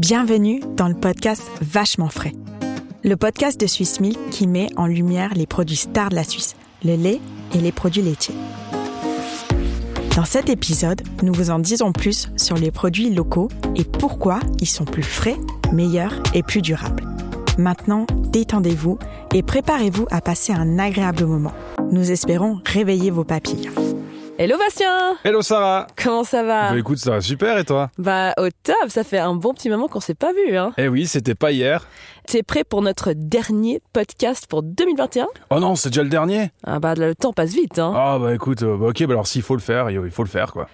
Bienvenue dans le podcast Vachement frais. Le podcast de Suisse Milk qui met en lumière les produits stars de la Suisse, le lait et les produits laitiers. Dans cet épisode, nous vous en disons plus sur les produits locaux et pourquoi ils sont plus frais, meilleurs et plus durables. Maintenant, détendez-vous et préparez-vous à passer un agréable moment. Nous espérons réveiller vos papilles. Hello Bastien Hello Sarah Comment ça va? Bah écoute, ça va super et toi? Bah au top, ça fait un bon petit moment qu'on s'est pas vu hein. Eh oui, c'était pas hier. T'es prêt pour notre dernier podcast pour 2021 Oh non, c'est déjà le dernier Ah bah le temps passe vite hein. Ah bah écoute, euh, bah ok, bah alors s'il faut le faire, il faut le faire quoi.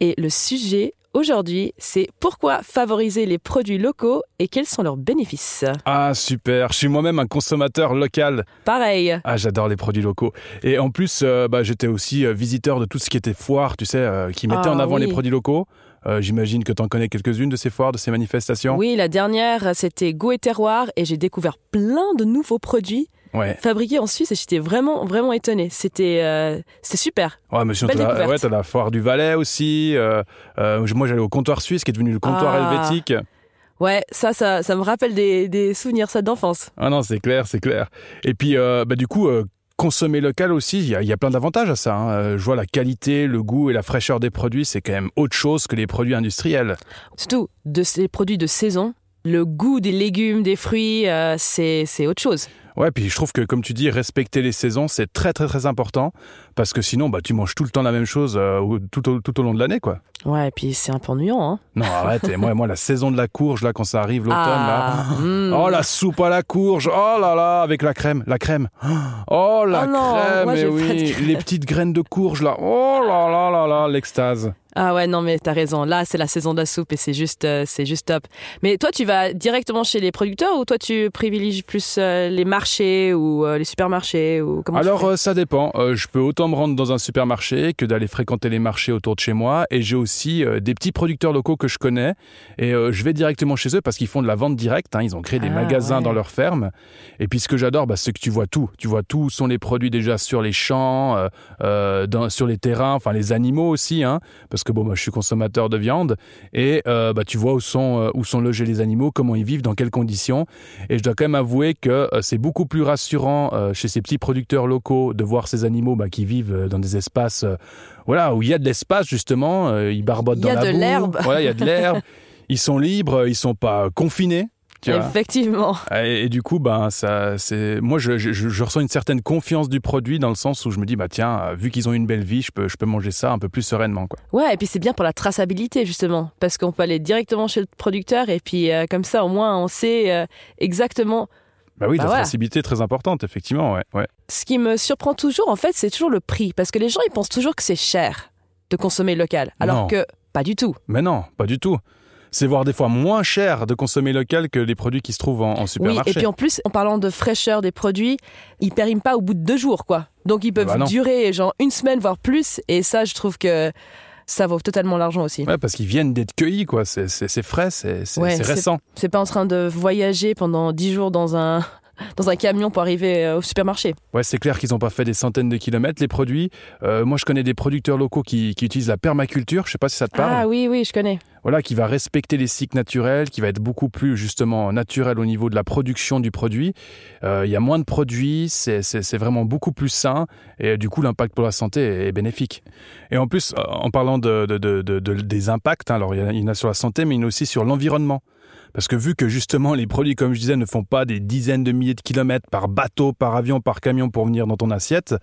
Et le sujet aujourd'hui, c'est pourquoi favoriser les produits locaux et quels sont leurs bénéfices. Ah super, je suis moi-même un consommateur local. Pareil. Ah j'adore les produits locaux. Et en plus, euh, bah, j'étais aussi euh, visiteur de tout ce qui était foire, tu sais, euh, qui mettait Ah en avant oui. les produits locaux. Euh, J'imagine que tu en connais quelques-unes de ces foires, de ces manifestations. Oui, la dernière, c'était Goût et Terroir et j'ai découvert plein de nouveaux produits Ouais. fabriqués en Suisse et j'étais vraiment, vraiment étonnée. C'était euh, c'était super. Ouais, monsieur, Belle t'as la, ouais, la foire du Valais aussi. euh, euh, moi, j'allais au comptoir suisse, qui est devenu le comptoir Ah. helvétique. Ouais, ça, ça, ça me rappelle des, des souvenirs, ça, d'enfance. Ah non, c'est clair, c'est clair. Et puis, bah, du coup, consommer local aussi, il y, y a plein d'avantages à ça. hein. Je vois la qualité, le goût et la fraîcheur des produits, c'est quand même autre chose que les produits industriels. Surtout de ces produits de saison. Le goût des légumes, des fruits, euh, c'est autre chose. Ouais, puis je trouve que, comme tu dis, respecter les saisons, c'est très, très, très important. Parce que sinon, bah, tu manges tout le temps la même chose euh, tout, au, tout au long de l'année, quoi. Ouais, et puis c'est un peu ennuyant, hein. Non, arrête. et moi, moi, la saison de la courge, là, quand ça arrive, l'automne, Ah, là. mm. Oh, la soupe à la courge. Oh là là, avec la crème. La crème. Oh, la Oh non, crème. moi, mais de oui, crème. les petites graines de courge, là. Oh là là là là, l'extase. Ah ouais, non, mais t'as raison. Là, c'est la saison de la soupe et c'est juste, euh, c'est juste top. Mais toi, tu vas directement chez les producteurs ou toi, tu privilégies plus euh, les marchés ou euh, les supermarchés ou comment Alors ça dépend. Je peux autant me rendre dans un supermarché que d'aller fréquenter les marchés autour de chez moi. Et j'ai aussi des petits producteurs locaux que je connais. Et je vais directement chez eux parce qu'ils font de la vente directe. hein. Ils ont créé des Ah, magasins ouais. dans leur ferme. Et puis ce que j'adore, bah, c'est que tu vois tout. Tu vois tout sont les produits déjà sur les champs, dans- sur les terrains, enfin les animaux aussi. Hein, parce que bon, moi je suis consommateur de viande. Et euh, bah, tu vois où sont, euh, où sont logés les animaux, comment ils vivent, dans quelles conditions. Et je dois quand même avouer que euh, c'est beaucoup plus rassurant euh, chez ces petits producteurs locaux de voir ces animaux bah, qui vivent dans des espaces euh, voilà, où il y a de l'espace justement, ils barbotent Il y dans a la de boue. l'herbe. Voilà, il y a de l'herbe. ils sont libres, ils sont pas confinés. Tu vois. Effectivement. Et, et du coup, ben, ça, c'est, moi, je, je- ressens une certaine confiance du produit dans le sens où je me dis, bah tiens, euh, vu qu'ils ont une belle vie, je peux, je peux manger ça un peu plus sereinement, quoi. Ouais, et puis c'est bien pour la traçabilité justement, parce qu'on peut aller directement chez le producteur et puis euh, comme ça au moins on sait euh, exactement. Bah oui, Bah la voilà. traçabilité est très importante, effectivement, ouais, ouais. Ce qui me surprend toujours en fait, c'est toujours le prix, parce que les gens ils pensent toujours que c'est cher de consommer local, alors Non. que pas du tout. Mais non, pas du tout. C'est voire des fois moins cher de consommer local que les produits qui se trouvent en, en Oui, supermarché. et puis en plus, en parlant de fraîcheur des produits, ils périment pas au bout de deux jours, quoi. Donc ils peuvent Bah durer genre une semaine voire plus, et ça, je trouve que ça vaut totalement l'argent aussi. Ouais, parce qu'ils viennent d'être cueillis, quoi. C'est, frais, c'est, c'est, Ouais, c'est récent. C'est pas en train de voyager pendant dix jours dans un dans un camion pour arriver euh, au supermarché. Ouais, c'est clair qu'ils n'ont pas fait des centaines de kilomètres, les produits. Euh, moi, je connais des producteurs locaux qui, qui utilisent la permaculture. Je sais pas si ça te parle. Ah oui, oui, je connais. Voilà, qui va respecter les cycles naturels, qui va être beaucoup plus justement naturel au niveau de la production du produit. Euh, Il y a moins de produits, c'est, vraiment beaucoup plus sain et du coup l'impact pour la santé est, bénéfique. Et en plus, en parlant de, de- de- de- de- des impacts, hein, alors il y en a sur la santé, mais il y en a aussi sur l'environnement. Parce que vu que justement les produits, comme je disais, ne font pas des dizaines de milliers de kilomètres par bateau, par avion, par camion pour venir dans ton assiette,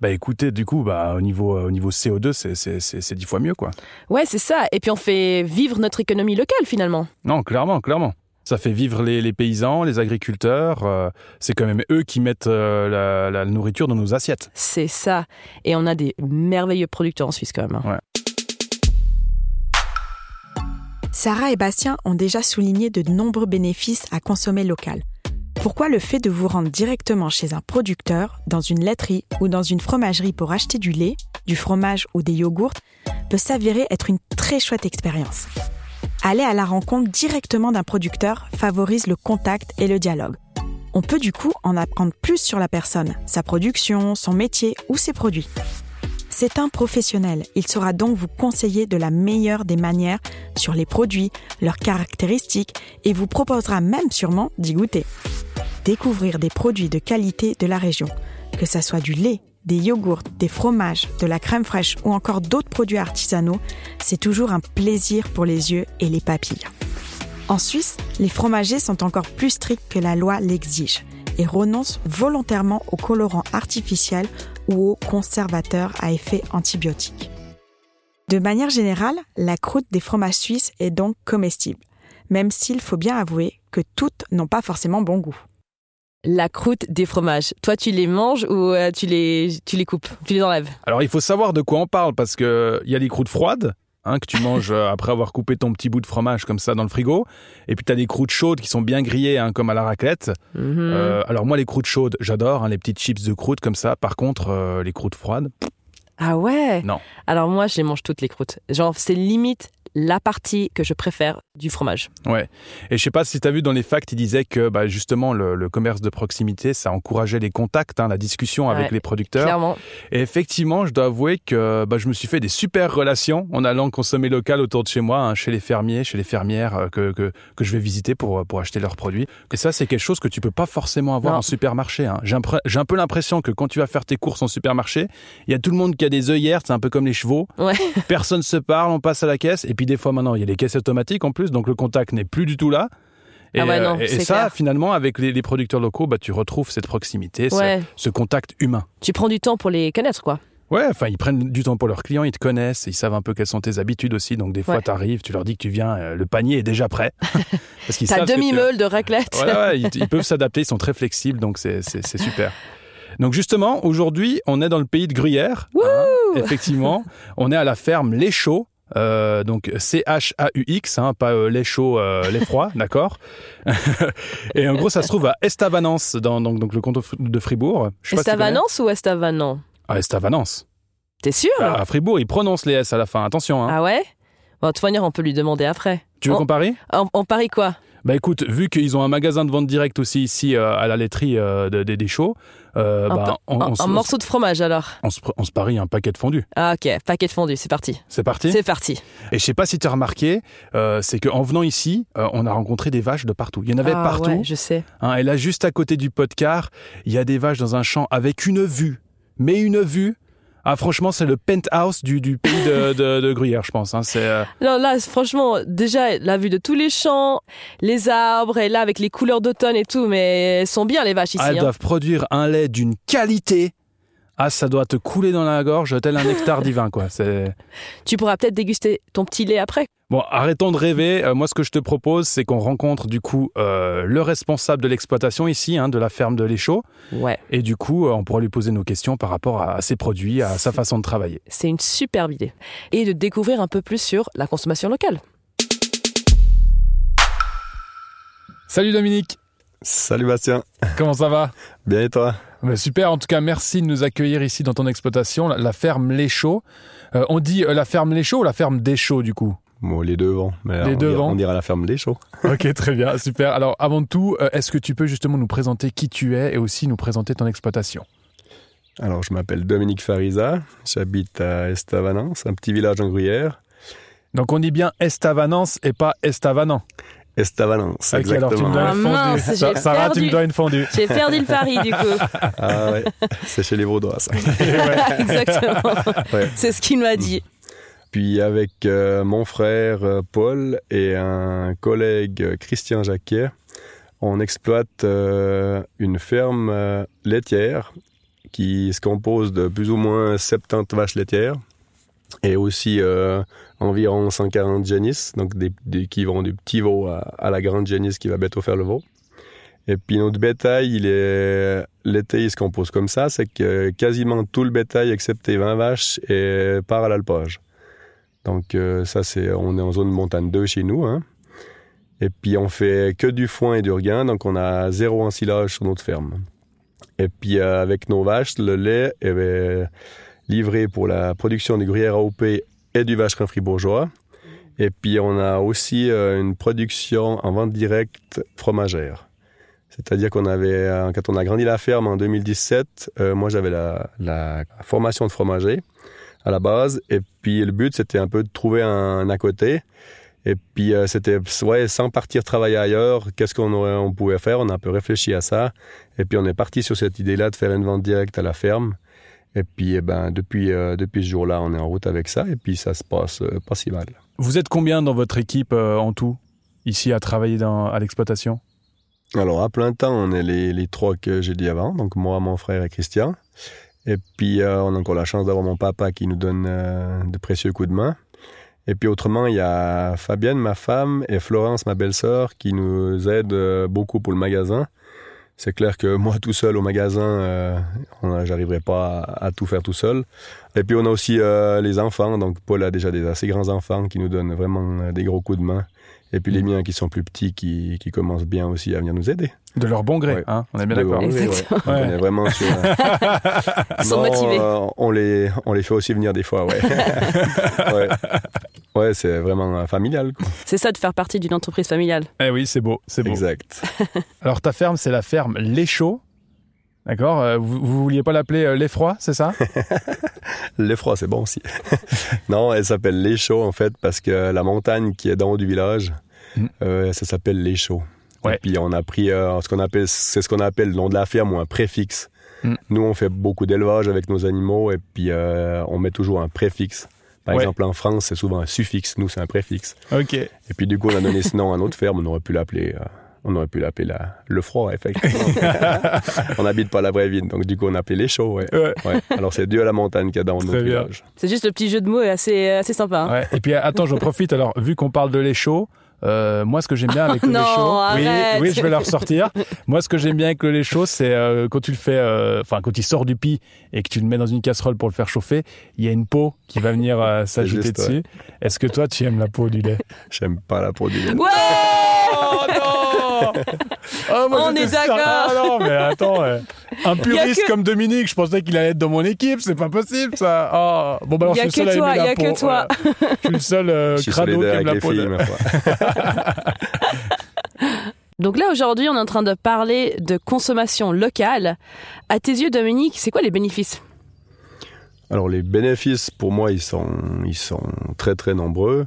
bah écoutez, du coup, bah, au, niveau, au niveau CO2, c'est, dix fois mieux, quoi. Ouais, c'est ça. Et puis on fait vivre notre économie locale finalement. Non, clairement, clairement. Ça fait vivre les, les paysans, les agriculteurs. euh, c'est quand même eux qui mettent euh, la, la nourriture dans nos assiettes. C'est ça. Et on a des merveilleux producteurs en Suisse quand même. hein. Sarah et Bastien ont déjà souligné de nombreux bénéfices à consommer local. Pourquoi le fait de vous rendre directement chez un producteur, dans une laiterie ou dans une fromagerie pour acheter du lait, du fromage ou des yogourts peut s'avérer être une très chouette expérience? Aller à la rencontre directement d'un producteur favorise le contact et le dialogue. On peut du coup en apprendre plus sur la personne, sa production, son métier ou ses produits. C'est un professionnel. Il saura donc vous conseiller de la meilleure des manières sur les produits, leurs caractéristiques et vous proposera même sûrement d'y goûter. Découvrir des produits de qualité de la région, que ça soit du lait, des yogourts, des fromages, de la crème fraîche ou encore d'autres produits artisanaux, c'est toujours un plaisir pour les yeux et les papilles. En Suisse, les fromagers sont encore plus stricts que la loi l'exige et renoncent volontairement aux colorants artificiels ou aux conservateurs à effet antibiotique. De manière générale, la croûte des fromages suisses est donc comestible, même s'il faut bien avouer que toutes n'ont pas forcément bon goût. La croûte des fromages. Toi, tu les manges ou euh, tu, les, tu les coupes Tu les enlèves? Alors il faut savoir de quoi on parle parce qu'il y a des croûtes froides. Hein, que tu manges euh, après avoir coupé ton petit bout de fromage comme ça dans le frigo. Et puis tu as des croûtes chaudes qui sont bien grillées, hein, comme à la raclette. Mhm. Euh, alors moi, les croûtes chaudes, j'adore, hein, les petites chips de croûte comme ça. Par contre, euh, les croûtes froides, Ah ouais? Non. Alors moi, je les mange toutes les croûtes. Genre, c'est limite la partie que je préfère du fromage. Ouais. Et je sais pas si tu as vu dans les facts, il disait que bah, justement le, le commerce de proximité, ça encourageait les contacts, hein, la discussion avec Ouais, les producteurs. Clairement. Et effectivement, je dois avouer que bah, je me suis fait des super relations en allant consommer local autour de chez moi, hein, chez les fermiers, chez les fermières euh, que, que, que je vais visiter pour, pour acheter leurs produits. Et ça, c'est quelque chose que tu peux pas forcément avoir Non. en supermarché. Hein. J'ai un, pre- j'ai un peu l'impression que quand tu vas faire tes courses en supermarché, il y a tout le monde qui a des œillères, c'est un peu comme les chevaux. Ouais. Personne se parle, on passe à la caisse. Et puis des fois maintenant, il y a les caisses automatiques en plus, donc le contact n'est plus du tout là. Et, Ah ouais, non, euh, et ça, clair. finalement, avec les, les producteurs locaux, bah, tu retrouves cette proximité, ce- Ouais. ce contact humain. Tu prends du temps pour les connaître, quoi. Ouais, enfin, ils prennent du temps pour leurs clients, ils te connaissent, ils savent un peu quelles sont tes habitudes aussi. Donc, des fois, Ouais. tu arrives, tu leur dis que tu viens, euh, le panier est déjà prêt. Parce qu'ils savent demi-meule de raclette. Ils, ils peuvent s'adapter, ils sont très flexibles, donc c'est super. Donc, justement, aujourd'hui, on est dans le pays de Gruyère. hein, effectivement, on est à la ferme Les Chauds. Euh, donc C-H-A-U-X, hein, pas euh, les chauds, euh, les froids, d'accord Et en gros, ça se trouve à Estavanance, dans donc, donc le canton de Fribourg. Si. Estavanance ou Estavanant? Ah, Estavanance. T'es sûr? À Fribourg, ils prononcent les S à la fin. Attention. Hein. Ah ouais? Bon, de toute manière, on peut lui demander après. tu veux on- qu'on parie? On, on parie quoi? Bah écoute, vu qu'ils ont un magasin de vente directe aussi ici euh, à la laiterie euh, de- des des chauds, euh, Un bah, peu- on, un, on un se- morceau de fromage alors? on se, on se parie un paquet de fondue. Ah ok, paquet de fondu, c'est parti. C'est parti? C'est parti. Et je sais pas si tu as remarqué, euh, c'est qu'en venant ici, euh, on a rencontré des vaches de partout. Il y en avait ah, partout. ouais, je sais. hein, et là, juste à côté du car, il y a des vaches dans un champ avec une vue. Mais une vue ah, franchement, c'est le penthouse du, du pays de, de, de Gruyère, je pense. hein. C'est, euh, Non, là, franchement, déjà, la vue de tous les champs, les arbres, et là, avec les couleurs d'automne et tout, mais elles sont bien, les vaches, ici. Ah, elles hein. doivent produire un lait d'une qualité. Ah, ça doit te couler dans la gorge, tel un nectar divin, quoi. C'est... Tu pourras peut-être déguster ton petit lait après. Bon, arrêtons de rêver. Euh, moi, ce que je te propose, c'est qu'on rencontre du coup euh, le responsable de l'exploitation ici, hein, de la ferme de l'Échaud. Ouais, Et du coup, euh, on pourra lui poser nos questions par rapport à, à ses produits, à sa façon de travailler. c'est une superbe idée. Et de découvrir un peu plus sur la consommation locale. Salut Dominique, Salut Bastien, comment ça va? Bien et toi? Bah, Super, en tout cas, merci de nous accueillir ici dans ton exploitation, la, la ferme l'Échaud. Euh, on dit euh, la ferme l'Échaud ou la ferme des Chauds du coup? Bon, les deux vents, mais Les on, deux dira, vents. on dira la ferme des chauds. Ok, très bien, super. Alors, avant tout, euh, est-ce que tu peux justement nous présenter qui tu es et aussi nous présenter ton exploitation? Alors, je m'appelle Dominique Farisa, j'habite à Estavanance, un petit village en Gruyère. Donc, on dit bien Estavanance et pas Estavanant. Estavanance, Ok, alors tu me exactement. dois Ah, une fondue. mince, j'ai Sarah, tu perdu. me dois une fondue. J'ai perdu le pari, du coup. Ah ouais, c'est chez les Vaudois, ça. Exactement. Ouais. C'est ce qu'il m'a dit. Puis avec euh, mon frère euh, Paul et un collègue euh, Christian Jacquet, on exploite une ferme laitière qui se compose de plus ou moins 70 vaches laitières et aussi environ 140 génisses, donc qui vont du petit veau à, la grande génisse qui va bientôt faire le veau. Et puis notre bétail, l'été, il se compose comme ça, c'est que quasiment tout le bétail, excepté 20 vaches, part à l'alpage. Donc euh, ça, c'est, on est en zone montagne 2 chez nous. Hein. Et puis on fait que du foin et du regain, donc on a zéro ensilage sur notre ferme. Et puis euh, avec nos vaches, le lait est euh, livré pour la production du gruyère AOP et du vacherin fribourgeois. Et puis on a aussi euh, une production en vente directe fromagère. C'est-à-dire qu'on avait, quand on a grandi la ferme en 2017, euh, moi j'avais la, la formation de fromager. À la base. Et puis le but, c'était un peu de trouver un, à côté. Et puis euh, c'était ouais, sans partir travailler ailleurs, qu'est-ce qu'on aurait, on pouvait faire? On a un peu réfléchi à ça. Et puis on est parti sur cette idée-là de faire une vente directe à la ferme. Et puis eh ben depuis euh, depuis ce jour-là, on est en route avec ça. Et puis ça se passe euh, pas si mal. Vous êtes combien dans votre équipe en tout ici à travailler dans, à l'exploitation? Alors à plein temps, on est les, les trois que j'ai dit avant. Donc moi, mon frère et Christian. Et puis, euh, on a encore la chance d'avoir mon papa qui nous donne euh, de précieux coups de main. Et puis autrement, il y a Fabienne, ma femme, et Florence, ma belle-sœur, qui nous aident euh, beaucoup pour le magasin. C'est clair que moi, tout seul au magasin, j'arriverai pas à, tout faire tout seul. Et puis on a aussi les enfants. Donc Paul a déjà des assez grands enfants qui nous donnent vraiment des gros coups de main. Et puis les mm. miens qui sont plus petits, qui, qui commencent bien aussi à venir nous aider. De leur bon gré, hein on est bien d'accord. Exactement. Ouais. On est vraiment sur... Ils sont motivés. Euh, on, les, on les fait aussi venir des fois, ouais. ouais. ouais c'est vraiment euh, familial. C'est ça de faire partie d'une entreprise familiale. Eh oui, c'est beau, c'est beau. Exact. Alors ta ferme, c'est la ferme Les Chauds. D'accord euh, vous, vous vouliez pas l'appeler l'effroi, c'est ça? L'effroi, c'est bon aussi. non, elle s'appelle Les en fait, parce que la montagne qui est dans haut du village, mm. euh, ça s'appelle Les Chauds. Et puis on a pris euh, ce qu'on appelle, c'est ce qu'on appelle le nom de la ferme ou un préfixe. Mm. Nous, on fait beaucoup d'élevage avec nos animaux et puis euh, on met toujours un préfixe. Par exemple, en France, c'est souvent un suffixe. Nous, c'est un préfixe. Ok. Et puis du coup, on a donné ce nom à notre ferme. On aurait pu l'appeler. Euh, on aurait pu l'appeler le froid, effectivement. on n'habite pas la vraie ville, donc du coup on a appelé les chauds. Ouais. Ouais. Alors c'est Dieu à la montagne qu'il y a dans notre village. C'est juste le petit jeu de mots assez, assez sympa. Hein. Et puis attends, j'en profite. Alors vu qu'on parle de les chauds, euh, moi, ce que j'aime bien avec le lait chaud, oui, oui, je vais leur sortir. moi, ce que j'aime bien avec le lait chaud, c'est euh, quand tu le fais, euh, enfin, quand il sort du pis et que tu le mets dans une casserole pour le faire chauffer, il y a une peau qui va venir s'ajouter dessus. Est-ce que toi, tu aimes la peau du lait? J'aime pas la peau du lait. Ouais oh non oh, On est d'accord. Ah, non, mais attends, un puriste comme Dominique, je pensais qu'il allait être dans mon équipe, c'est pas possible ça. Oh. Bon, bah alors, il y a que toi, il y a que toi. Je suis le seul crado qui aime la peau. de... Donc là, aujourd'hui, on est en train de parler de consommation locale. À tes yeux, Dominique, c'est quoi les bénéfices? Alors, les bénéfices, pour moi, ils sont, ils sont très, très nombreux.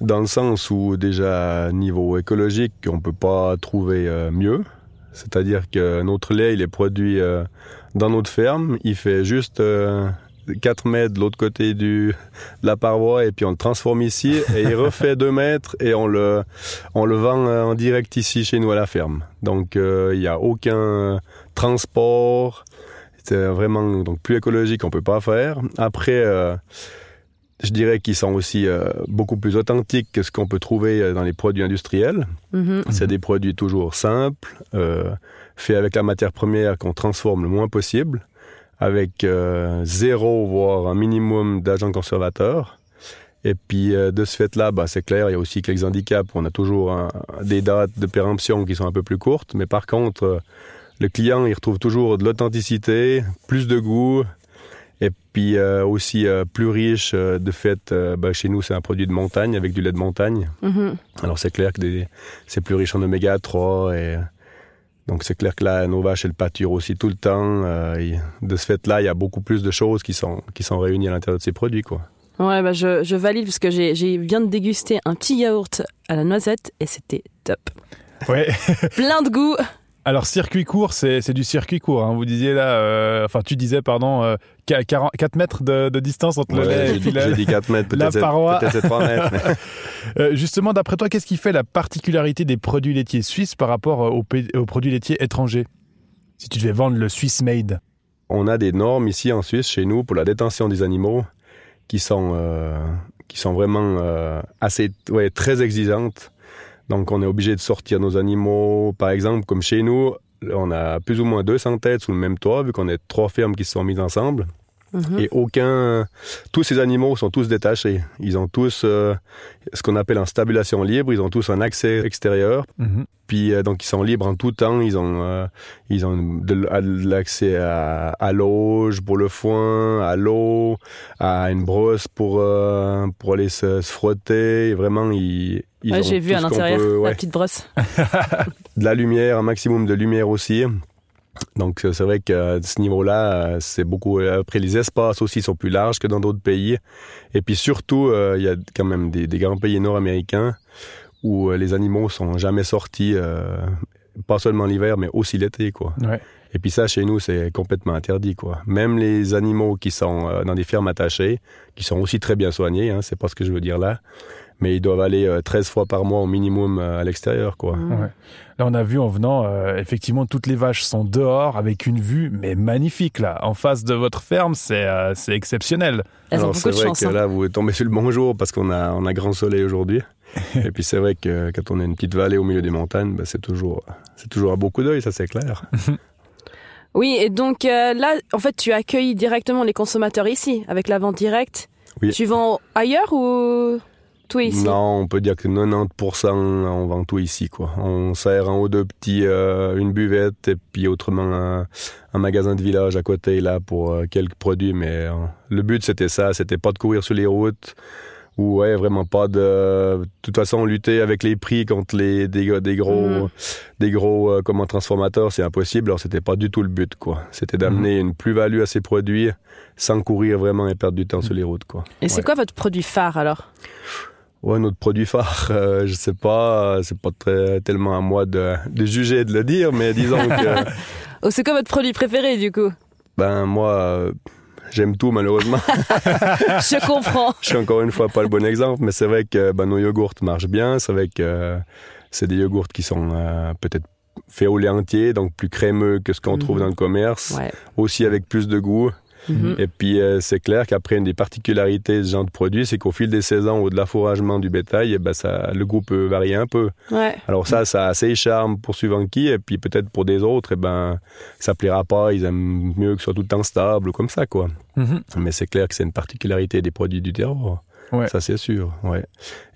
Dans le sens où, déjà, niveau écologique, on ne peut pas trouver euh, mieux. C'est-à-dire que notre lait, il est produit euh, dans notre ferme. Il fait juste euh, 4 mètres de l'autre côté du, de la paroi et puis on le transforme ici et il refait 2 mètres et on le, on le vend euh, en direct ici chez nous à la ferme. Donc euh, il n'y a aucun transport. C'est vraiment donc plus écologique, on peut pas faire. Après, euh, je dirais qu'ils sont aussi beaucoup plus authentiques que ce qu'on peut trouver dans les produits industriels. Mm-hmm. C'est des produits toujours simples, faits avec la matière première qu'on transforme le moins possible avec euh, zéro, voire un minimum d'agents conservateurs. Et puis euh, de ce fait-là, bah, c'est clair, il y a aussi quelques handicaps. On a toujours des dates de péremption qui sont un peu plus courtes, mais par contre, euh, le client, il retrouve toujours de l'authenticité, plus de goût, et puis aussi plus riche. de fait, bah, chez nous, c'est un produit de montagne avec du lait de montagne. Mm-hmm. Alors c'est clair que c'est plus riche en oméga 3 et donc c'est clair que là, nos vaches, elles pâturent aussi tout le temps. Euh, de ce fait-là, il y a beaucoup plus de choses qui sont, qui sont réunies à l'intérieur de ces produits. Quoi. Ouais, bah je, je valide parce que j'ai, j'ai viens de déguster un petit yaourt à la noisette et c'était top. Ouais. Plein de goût. Alors circuit court, c'est du circuit court. Hein. Vous disiez là, euh, enfin tu disais pardon, euh, 4 mètres de, de, distance entre le lait et puis la, dit 4 mètres, la paroi. Peut-être 3 mètres. euh, justement, d'après toi, qu'est-ce qui fait la particularité des produits laitiers suisses par rapport aux, aux, produits laitiers étrangers? Si tu devais vendre le Swiss Made. On a des normes ici en Suisse, chez nous, pour la détention des animaux, qui sont euh, qui sont vraiment euh, assez, ouais, très exigeantes. Donc on est obligé de sortir nos animaux, par exemple, comme chez nous, on a plus ou moins 200 têtes sous le même toit, vu qu'on est trois fermes qui se sont mises ensemble. Mhm. Et aucun, tous ces animaux sont tous détachés. Ils ont tous euh, ce qu'on appelle en stabulation libre. Ils ont tous un accès extérieur. Mhm. Puis euh, donc ils sont libres en tout temps. Ils ont, euh, ils ont de, l'accès à, à l'auge pour le foin, à l'eau, à une brosse pour pour aller se, frotter. Et vraiment, ils, ils J'ai vu à l'intérieur la petite brosse. de la lumière, un maximum de lumière aussi. Donc, c'est vrai que ce niveau-là, c'est beaucoup. Après, les espaces aussi sont plus larges que dans d'autres pays. Et puis surtout, il y a quand même des, des grands pays nord-américains où les animaux sont jamais sortis, pas seulement l'hiver, mais aussi l'été, quoi. Ouais. Et puis ça, chez nous, c'est complètement interdit, quoi. Même les animaux qui sont euh, dans des fermes attachées, qui sont aussi très bien soignés, hein, c'est pas ce que je veux dire là, mais ils doivent aller euh, 13 fois par mois au minimum euh, à l'extérieur, quoi. Mmh. Ouais. Là, on a vu en venant, euh, effectivement, toutes les vaches sont dehors avec une vue, mais magnifique, là. En face de votre ferme, c'est euh, c'est exceptionnel. Elles ont Alors beaucoup c'est vrai chance. que hein. là, vous tombez sur le bon jour parce qu'on a, on a grand soleil aujourd'hui. Et puis c'est vrai que quand on a une petite vallée au milieu des montagnes, ben, c'est toujours, c'est toujours un beau coup d'œil, ça c'est clair. Oui, et donc euh, là, en fait, tu accueilles directement les consommateurs ici, avec la vente directe. Oui. Tu vends ailleurs ou tout ici? Non, on peut dire que 90% on vend tout ici, quoi. On sert en haut de petits, euh, une buvette et puis autrement un, un magasin de village à côté là pour euh, quelques produits. Mais euh, le but c'était ça, c'était pas de courir sur les routes ou ouais vraiment pas de. De toute façon, lutter avec les prix contre les des, des gros des gros euh, comment transformateurs, c'est impossible. Alors c'était pas du tout le but, quoi. C'était d'amener une plus-value à ces produits sans courir vraiment et perdre du temps sur les routes, quoi. Et c'est quoi votre produit phare alors? Ouais, notre produit phare, euh, je sais pas, euh, c'est pas très, tellement à moi de, de juger et de le dire, mais disons que, Oh, c'est quoi votre produit préféré du coup? Ben moi, euh, j'aime tout malheureusement. Je comprends. je suis encore une fois pas le bon exemple, mais c'est vrai que ben, nos yogourts marchent bien. C'est vrai que euh, c'est des yogourts qui sont peut-être faits au lait entier, donc plus crémeux que ce qu'on Mhm. trouve dans le commerce, Ouais. aussi avec plus de goût. Mhm. Et puis euh, c'est clair qu'après une des particularités de ce genre de produit, c'est qu'au fil des saisons ou de l'affouragement du bétail, eh ben, ça, le goût peut varier un peu. Ouais. Alors ça, ça a ses charmes pour suivant qui, et puis peut-être pour des autres, eh ben, ça plaira pas, ils aiment mieux que ce soit tout le temps stable, comme ça, quoi. Mhm. Mais c'est clair que c'est une particularité des produits du terroir. Ouais. Ça, c'est sûr, ouais.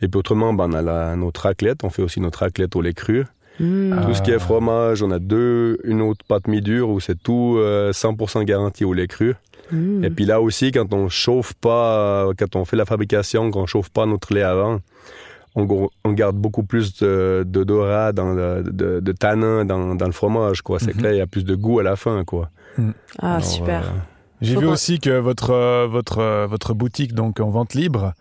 Et puis autrement, ben, on a la, notre raclette, on fait aussi notre raclette au lait cru. Ah. Tout ce qui est fromage, on a deux, une autre pâte mi-dure où c'est tout euh, 100% garanti au lait cru. Mhm. Et puis là aussi, quand on chauffe pas, euh, quand on fait la fabrication, quand on chauffe pas notre lait avant, on, garde beaucoup plus de d'odorat, le- de, de tanin dans, dans le fromage, quoi. C'est Mhm. clair, il y a plus de goût à la fin, quoi. Ah, Alors, super. euh, J'ai vu qu'on- aussi que votre, euh, votre, euh, votre boutique, donc en vente libre,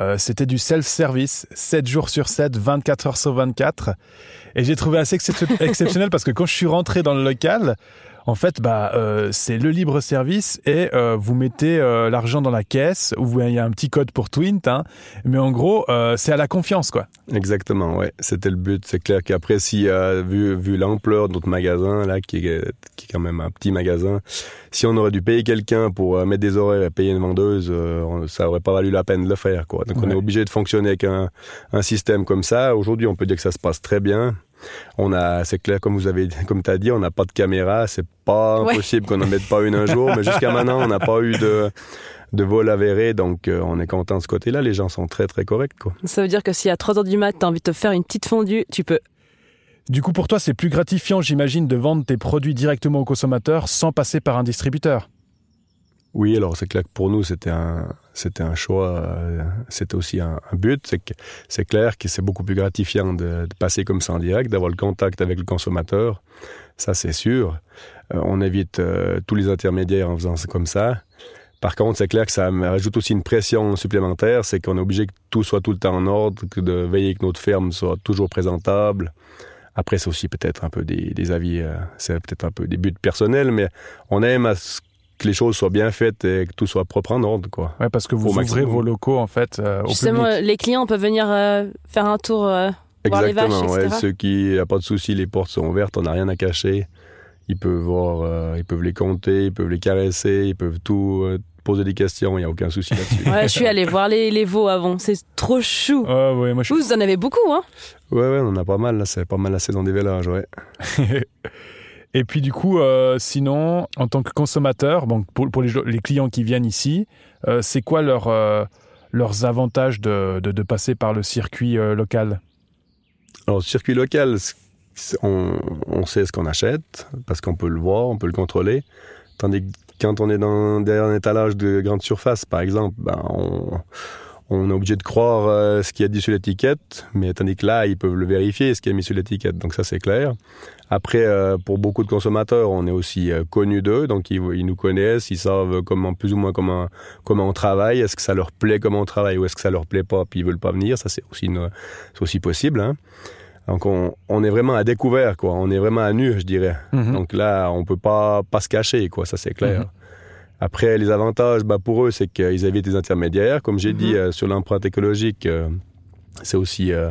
euh, c'était du self-service, 7 jours sur 7, 24 heures sur 24. Et j'ai trouvé assez excep- exceptionnel parce que quand je suis rentré dans le local, en fait, bah, euh, c'est le libre service et euh, vous mettez euh, l'argent dans la caisse vous- il y a un petit code pour Twint, hein, mais en gros, euh, c'est à la confiance, quoi. Exactement, ouais. C'était le but. C'est clair qu'après, si, euh, vu, vu l'ampleur de notre magasin, là, qui est, qui est quand même un petit magasin, si on aurait dû payer quelqu'un pour euh, mettre des horaires et payer une vendeuse, euh, ça aurait pas valu la peine de le faire, quoi. Donc, on est obligé de fonctionner avec un, un système comme ça. Aujourd'hui, on peut dire que ça se passe très bien. On a, c'est clair, comme vous avez, comme t'as dit, on n'a pas de caméra. C'est pas Ouais. impossible qu'on en mette pas une un jour, mais jusqu'à maintenant, on n'a pas eu de, de vol avéré. Donc, euh, on est content de ce côté-là. Les gens sont très, très corrects, quoi. Ça veut dire que si à 3 heures du mat, t'as envie de te faire une petite fondue, tu peux. Du coup, pour toi, c'est plus gratifiant, j'imagine, de vendre tes produits directement aux consommateurs sans passer par un distributeur? Oui, alors c'est clair que pour nous, c'était un, c'était un choix, euh, c'était aussi un, but. C'est clair que c'est beaucoup plus gratifiant de, passer comme ça en direct, d'avoir le contact avec le consommateur. Ça, c'est sûr. Euh, on évite euh, tous les intermédiaires en faisant comme ça. Par contre, c'est clair que ça me rajoute aussi une pression supplémentaire, c'est qu'on est obligé que tout soit tout le temps en ordre, de veiller que notre ferme soit toujours présentable. Après, c'est aussi peut-être un peu des, avis, c'est peut-être un peu des buts personnels, mais on aime à ce que les choses soient bien faites et que tout soit propre en ordre, quoi. Ouais, parce que vous Au ouvrez maximum. vos locaux, en fait, euh, au Justement, public. les clients peuvent venir euh, faire un tour, euh, voir les vaches, Exactement, etc. ouais, ceux qui, y a pas de souci, les portes sont ouvertes, on n'a rien à cacher. Ils peuvent voir, euh, ils peuvent les compter, ils peuvent les caresser, ils peuvent tout euh, poser des questions, il n'y a aucun souci là-dessus. Ouais, je suis allée voir les, les veaux avant. C'est trop chou. Ah ouais, moi je Vous, vous en avez beaucoup, hein ouais, ouais, on en a pas mal, là, c'est pas mal la saison des vélages, ouais. Et puis du coup, euh, sinon, en tant que consommateur, bon, pour, les, clients qui viennent ici, euh, c'est quoi leur, euh, leurs avantages de, de, passer par le circuit local? Alors, circuit local, on, on sait ce qu'on achète, parce qu'on peut le voir, on peut le contrôler. Tandis que quand on est dans, derrière un étalage de grande surface, par exemple, ben, on, on est obligé de croire euh, ce qu'il y a dit sur l'étiquette, mais tandis que là, ils peuvent le vérifier, ce qui est mis sur l'étiquette. Donc ça, c'est clair. Après, euh, pour beaucoup de consommateurs, on est aussi euh, connu d'eux, donc ils, ils, nous connaissent, ils savent comment, plus ou moins comment, comment on travaille, est-ce que ça leur plaît comment on travaille ou est-ce que ça leur plaît pas, puis ils veulent pas venir, ça c'est aussi, une, aussi possible. Hein. Donc on, on, est vraiment à découvert, quoi. On est vraiment à nu, je dirais. Mm-hmm. Donc là, on peut pas pas se cacher, quoi. Ça c'est clair. Mm-hmm. Après, les avantages, bah, pour eux, c'est qu'ils évitent des intermédiaires. Comme j'ai dit, euh, sur l'empreinte écologique, euh, c'est aussi, euh,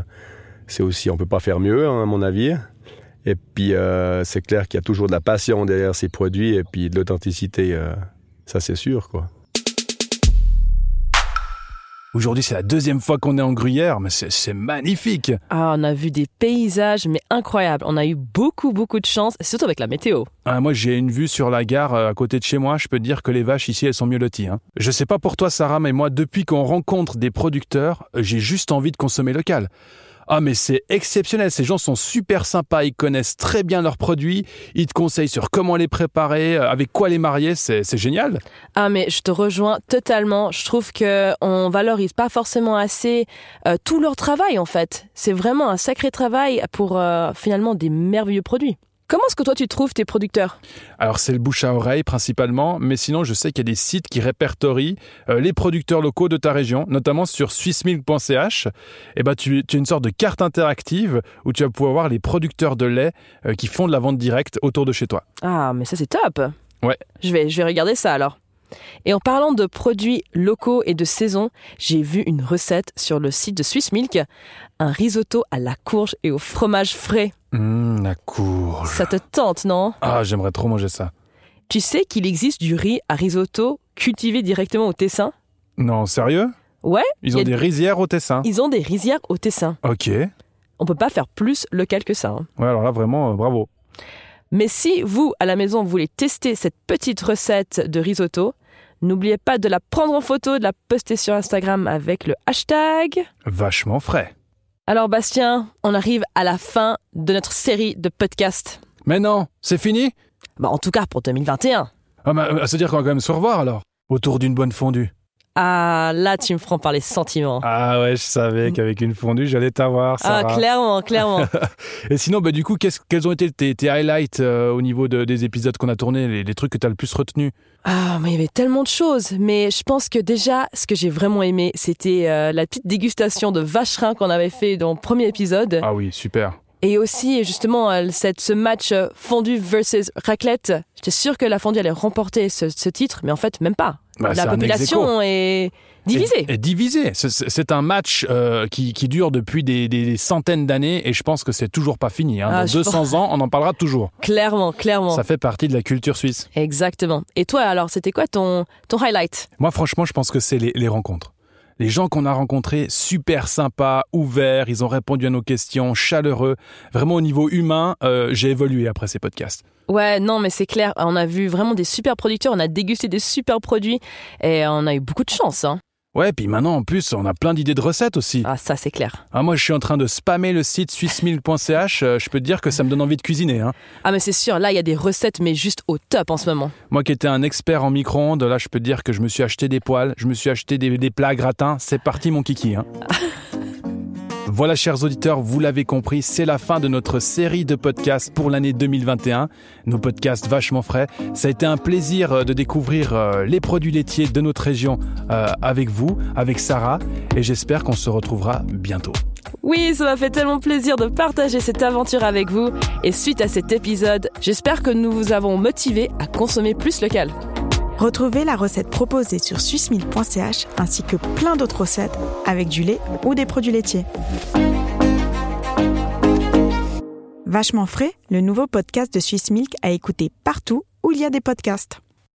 c'est aussi, on peut pas faire mieux, hein, à mon avis. Et puis, c'est clair qu'il y a toujours de la passion derrière ces produits et puis de l'authenticité, ça c'est sûr, quoi. Aujourd'hui, c'est la deuxième fois qu'on est en Gruyère, mais c'est magnifique. Ah, on a vu des paysages, mais incroyables. On a eu beaucoup, beaucoup de chance, surtout avec la météo. Ah, moi, j'ai une vue sur la gare euh, à côté de chez moi. Je peux dire que les vaches ici, elles sont mieux loties. Hein. Je sais pas pour toi, Sarah, mais moi, depuis qu'on rencontre des producteurs, j'ai juste envie de consommer local. Ah mais c'est exceptionnel, ces gens sont super sympas, ils connaissent très bien leurs produits, ils te conseillent sur comment les préparer, euh, avec quoi les marier, c'est génial. Ah mais je te rejoins totalement, je trouve que on valorise pas forcément assez euh, tout leur travail en fait. C'est vraiment un sacré travail pour euh, finalement des merveilleux produits. Comment est-ce que toi tu trouves tes producteurs? Alors c'est le bouche à oreille principalement, mais sinon je sais qu'il y a des sites qui répertorient euh, les producteurs locaux de ta région, notamment sur swissmilk.ch. Et eh ben tu, tu, as une sorte de carte interactive où tu vas pouvoir voir les producteurs de lait euh, qui font de la vente directe autour de chez toi. Ah mais ça c'est top. Ouais. Je vais je vais regarder ça alors. Et en parlant de produits locaux et de saison, j'ai vu une recette sur le site de Swiss Milk, un risotto à la courge et au fromage frais. Mmh, la courge. Ça te tente, non? Ah, j'aimerais trop manger ça. Tu sais qu'il existe du riz à risotto cultivé directement au Tessin? Non, sérieux? Ouais. Ils ont des rizières au Tessin. Ils ont des rizières au Tessin. Ok. On peut pas faire plus local que ça. Hein. Ouais, alors là, vraiment, euh, bravo. Mais si vous, à la maison, voulez tester cette petite recette de risotto, n'oubliez pas de la prendre en photo, de la poster sur Instagram avec le hashtag vachement frais. Alors Bastien, on arrive à la fin de notre série de podcasts. Mais non, c'est fini? Bah en tout cas pour 2021. Ah bah, ça veut dire qu'on va quand même se revoir alors, autour d'une bonne fondue. Ah, là, tu me prends par les sentiments. Ah ouais, je savais qu'avec une fondue, j'allais t'avoir, Ah, clairement, clairement. Et sinon, bah, du coup, quels ont été tes, highlights euh, au niveau des épisodes qu'on a tournés, les, trucs que tu as le plus retenu Ah, mais il y avait tellement de choses. Mais je pense que déjà, ce que j'ai vraiment aimé, c'était euh, la petite dégustation de vacherin qu'on avait fait dans le premier épisode. Ah oui, super. Et aussi, justement, euh, cette, ce match fondue versus raclette. J'étais sûr que la fondue allait remporter ce, ce titre, mais en fait, même pas. Bah, la population est divisée. Est, divisée. C'est un match euh, qui, qui, dure depuis des, des centaines d'années et je pense que c'est toujours pas fini. Hein. Ah, Dans 200 ans, on en parlera toujours. Clairement, clairement. Ça fait partie de la culture suisse. Exactement. Et toi, alors, c'était quoi ton, ton highlight? Moi, franchement, je pense que c'est les, les rencontres. Les gens qu'on a rencontrés, super sympas, ouverts, ils ont répondu à nos questions, chaleureux. Vraiment au niveau humain, euh, j'ai évolué après ces podcasts. Ouais, non, mais c'est clair. On a vu vraiment des super producteurs, on a dégusté des super produits et on a eu beaucoup de chance. Hein. Ouais, puis maintenant en plus, on a plein d'idées de recettes aussi. Ah, ça c'est clair. Ah, moi, je suis en train de spammer le site swissmilk.ch. Euh, je peux te dire que ça me donne envie de cuisiner. Hein. Ah, mais c'est sûr, là, il y a des recettes, mais juste au top en ce moment. Moi qui étais un expert en micro-ondes, là, je peux te dire que je me suis acheté des poêles, je me suis acheté des, des plats gratins. C'est parti, mon kiki. Hein. Voilà, chers auditeurs, vous l'avez compris, c'est la fin de notre série de podcasts pour l'année 2021. Nos podcasts vachement frais. Ça a été un plaisir euh, de découvrir euh, les produits laitiers de notre région euh, avec vous, avec Sarah, et j'espère qu'on se retrouvera bientôt. Oui, ça m'a fait tellement plaisir de partager cette aventure avec vous. Et suite à cet épisode, j'espère que nous vous avons motivé à consommer plus local. Retrouvez la recette proposée sur swissmilk.ch ainsi que plein d'autres recettes avec du lait ou des produits laitiers. Vachement frais, le nouveau podcast de Swiss Milk à écouter partout où il y a des podcasts.